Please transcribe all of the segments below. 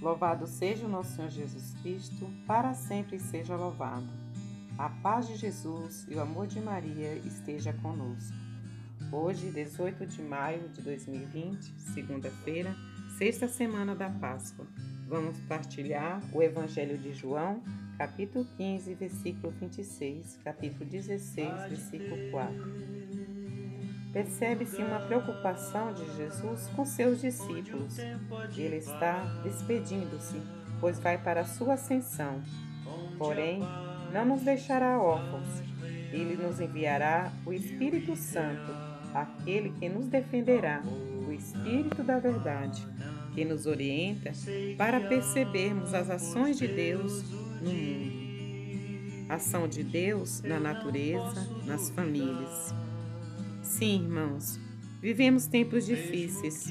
Louvado seja o nosso Senhor Jesus Cristo, para sempre seja louvado. A paz de Jesus e o amor de Maria esteja conosco. Hoje, 18 de maio de 2020, segunda-feira, sexta semana da Páscoa. Vamos partilhar o Evangelho de João, capítulo 15, versículo 26, capítulo 16, versículo 4 percebe-se uma preocupação de Jesus com seus discípulos. Ele está despedindo-se, pois vai para a sua ascensão. Porém, não nos deixará órfãos. Ele nos enviará o Espírito Santo, aquele que nos defenderá, o Espírito da Verdade, que nos orienta para percebermos as ações de Deus no mundo. Ação de Deus na natureza, nas famílias. Sim, irmãos, vivemos tempos difíceis.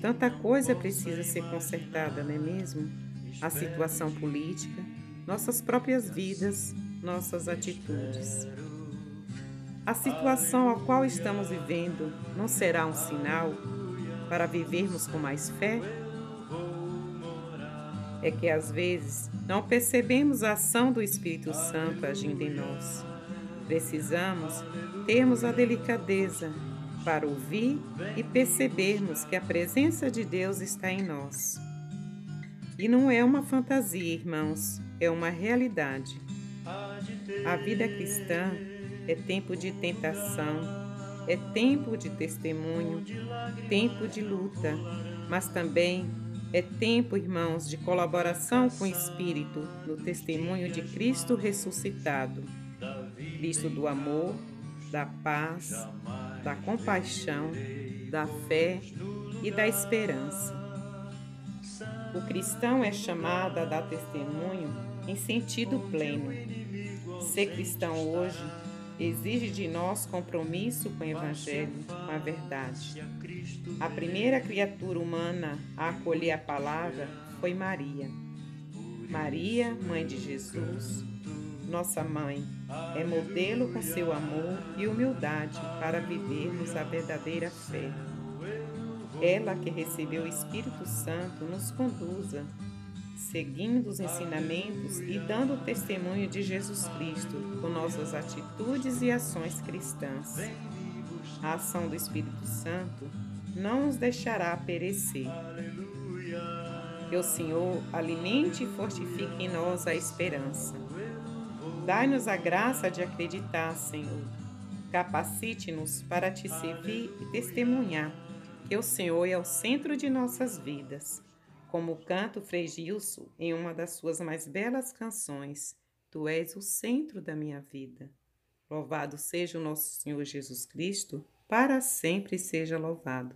Tanta coisa precisa ser consertada, não é mesmo? A situação política, nossas próprias vidas, nossas atitudes. A situação a qual estamos vivendo não será um sinal para vivermos com mais fé? É que às vezes não percebemos a ação do Espírito Santo agindo em nós. Precisamos termos a delicadeza para ouvir e percebermos que a presença de Deus está em nós. E não é uma fantasia, irmãos, é uma realidade. A vida cristã é tempo de tentação, é tempo de testemunho, tempo de luta, mas também é tempo, irmãos, de colaboração com o Espírito no testemunho de Cristo ressuscitado. Cristo do amor, da paz, da compaixão, da fé e da esperança. O cristão é chamado a dar testemunho em sentido pleno. Ser cristão hoje exige de nós compromisso com o Evangelho, com a verdade. A primeira criatura humana a acolher a palavra foi Maria. Maria, mãe de Jesus, nossa mãe, é modelo com seu amor e humildade para vivermos a verdadeira fé. Ela que recebeu o Espírito Santo nos conduza, seguindo os ensinamentos e dando testemunho de Jesus Cristo com nossas atitudes e ações cristãs. A ação do Espírito Santo não nos deixará perecer. Que o Senhor alimente e fortifique em nós a esperança Dai-nos a graça de acreditar, Senhor. Capacite-nos para te servir e testemunhar que o Senhor é o centro de nossas vidas. Como canta o Frei Gilson em uma das suas mais belas canções, Tu és o centro da minha vida. Louvado seja o nosso Senhor Jesus Cristo, para sempre seja louvado.